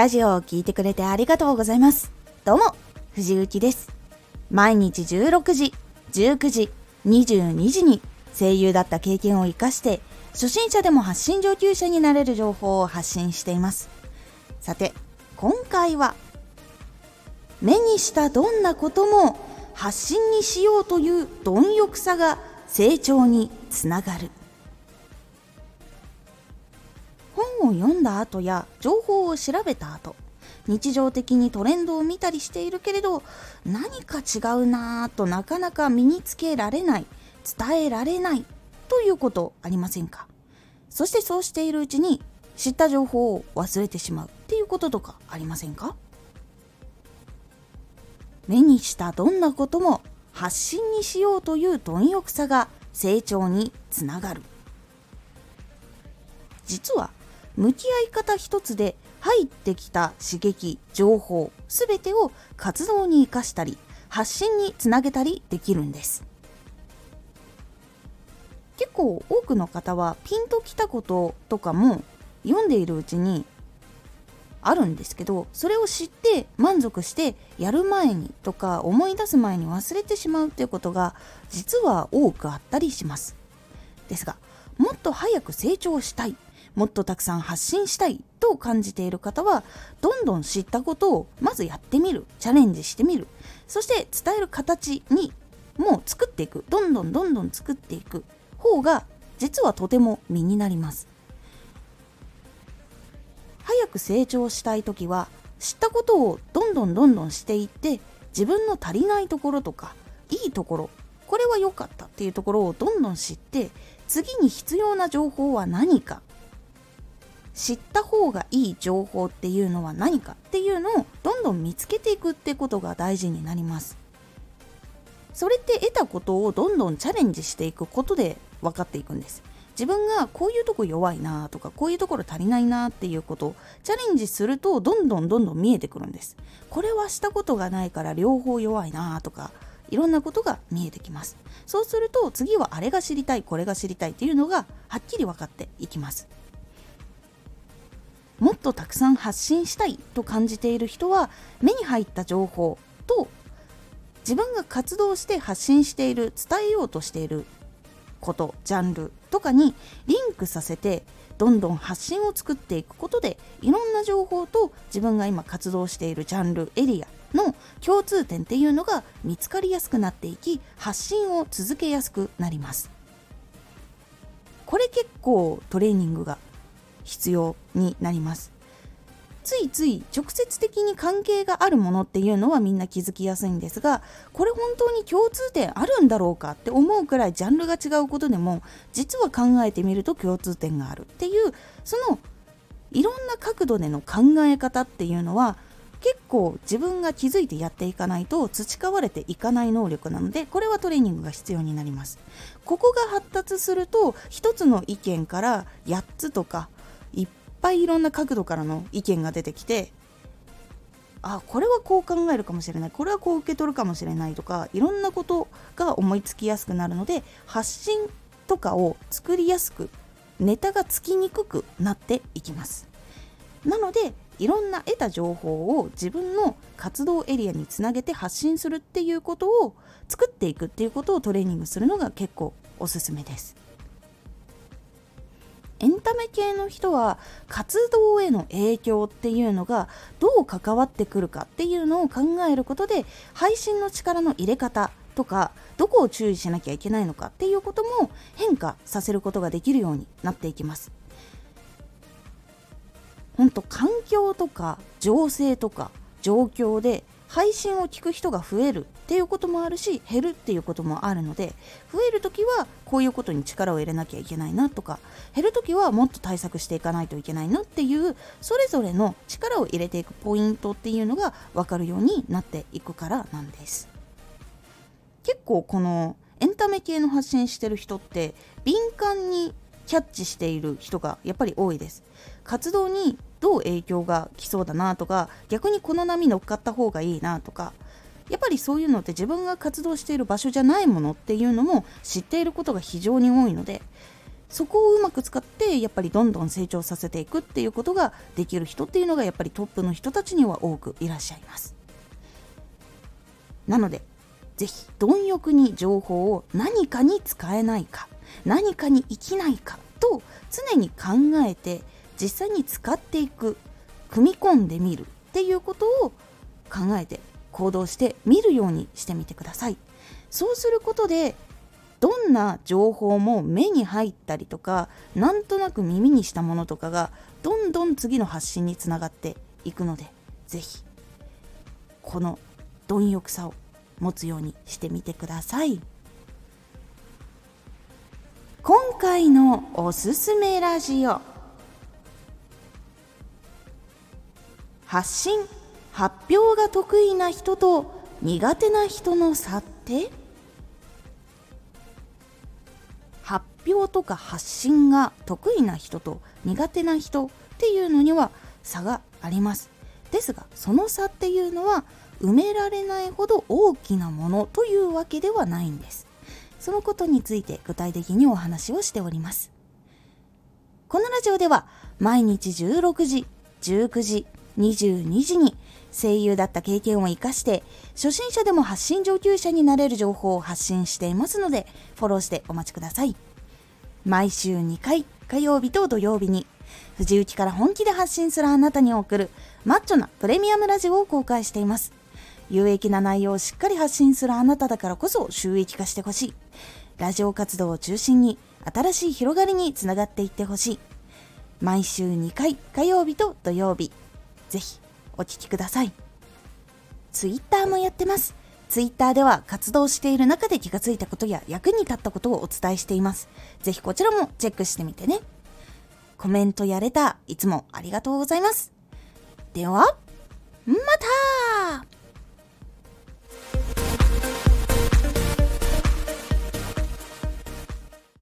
ラジオを聴いてくれてありがとうございます。どうも、藤幸です。毎日16時、19時、22時に声優だった経験を活かして、初心者でも発信上級者になれる情報を発信しています。さて、今回は、目にしたどんなことも発信にしようという貪欲さが成長につながる。本を読んだ後や情報を調べた後日常的にトレンドを見たりしているけれど何か違うなぁとなかなか身につけられない伝えられないということありませんか？そしてそうしているうちに知った情報を忘れてしまうっていうこととかありませんか？目にしたどんなことも発信にしようという貪欲さが成長につながる。実は向き合い方一つで入ってきた刺激情報全てを活動に生かしたり発信につなげたりできるんです。結構多くの方はピンときたこととかも読んでいるうちにあるんですけどそれを知って満足してやる前にとか思い出す前に忘れてしまうっていうことが実は多くあったりします。ですがもっと早く成長したい。もっとたくさん発信したいと感じている方はどんどん知ったことをまずやってみる。チャレンジしてみる。そして伝える形にもう作っていく。どんどんどんどん作っていく方が実はとても身になります。早く成長したい時は知ったことをどんどんどんどんしていって自分の足りないところとかいいところこれは良かったっていうところをどんどん知って次に必要な情報は何か知った方がいい情報っていうのは何かっていうのをどんどん見つけていくってことが大事になります。それって得たことをどんどんチャレンジしていくことで分かっていくんです。自分がこういうとこ弱いなとかこういうところ足りないなっていうことをチャレンジするとどんどんどんどん見えてくるんです。これはしたことがないから両方弱いなとかいろんなことが見えてきます。そうすると次はあれが知りたいこれが知りたいっていうのがはっきり分かっていきます。もっとたくさん発信したいと感じている人は目に入った情報と自分が活動して発信している伝えようとしていることジャンルとかにリンクさせてどんどん発信を作っていくことでいろんな情報と自分が今活動しているジャンルエリアの共通点っていうのが見つかりやすくなっていき発信を続けやすくなります。これ結構トレーニングが必要になります。ついつい直接的に関係があるものっていうのはみんな気づきやすいんですがこれ本当に共通点あるんだろうかって思うくらいジャンルが違うことでも実は考えてみると共通点があるっていうそのいろんな角度での考え方っていうのは結構自分が気づいてやっていかないと培われていかない能力なのでこれはトレーニングが必要になります。ここが発達すると1つの意見から8つとかぱいいろんな角度からの意見が出てきてあこれはこう考えるかもしれない。これはこう受け取るかもしれないとかいろんなことが思いつきやすくなるので発信とかを作りやすくネタがつきにくくなっていきます。なのでいろんな得た情報を自分の活動エリアにつなげて発信するっていうことを作っていくっていうことをトレーニングするのが結構おすすめです。エンタメ系の人は活動への影響っていうのがどう関わってくるかっていうのを考えることで配信の力の入れ方とかどこを注意しなきゃいけないのかっていうことも変化させることができるようになっていきます。本当環境とか情勢とか状況で配信を聞く人が増えるっていうこともあるし減るっていうこともあるので増える時はこういうことに力を入れなきゃいけないなとか減る時はもっと対策していかないといけないなっていうそれぞれの力を入れていくポイントっていうのが分かるようになっていくからなんです。結構このエンタメ系の発信してる人って敏感にキャッチしている人がやっぱり多いです。活動にどう影響が来そうだなとか逆にこの波乗っかった方がいいなとかやっぱりそういうのって自分が活動している場所じゃないものっていうのも知っていることが非常に多いのでそこをうまく使ってやっぱりどんどん成長させていくっていうことができる人っていうのがやっぱりトップの人たちには多くいらっしゃいます。なのでぜひ貪欲に情報を何かに使えないか何かに生きないかと常に考えて実際に使っていく組み込んでみるっていうことを考えて行動してみるようにしてみてください。そうすることでどんな情報も目に入ったりとかなんとなく耳にしたものとかがどんどん次の発信につながっていくので是非この貪欲さを持つようにしてみてください。回のおすすめラジオ。発信発表が得意な人と苦手な人の差って？発表とか発信が得意な人と苦手な人っていうのには差があります。ですがその差っていうのは埋められないほど大きなものというわけではないんです。そのことについて具体的にお話をしております。このラジオでは毎日16時19時22時に声優だった経験を生かして初心者でも発信上級者になれる情報を発信していますのでフォローしてお待ちください。毎週2回火曜日と土曜日に藤雪から本気で発信するあなたに送るマッチョなプレミアムラジオを公開しています。有益な内容をしっかり発信するあなただからこそ収益化してほしいラジオ活動を中心に新しい広がりにつながっていってほしい毎週2回火曜日と土曜日ぜひお聴きください。ツイッターもやってます。ツイッターでは活動している中で気がついたことや役に立ったことをお伝えしています。ぜひこちらもチェックしてみてね。コメントやれた、いつもありがとうございます。では、また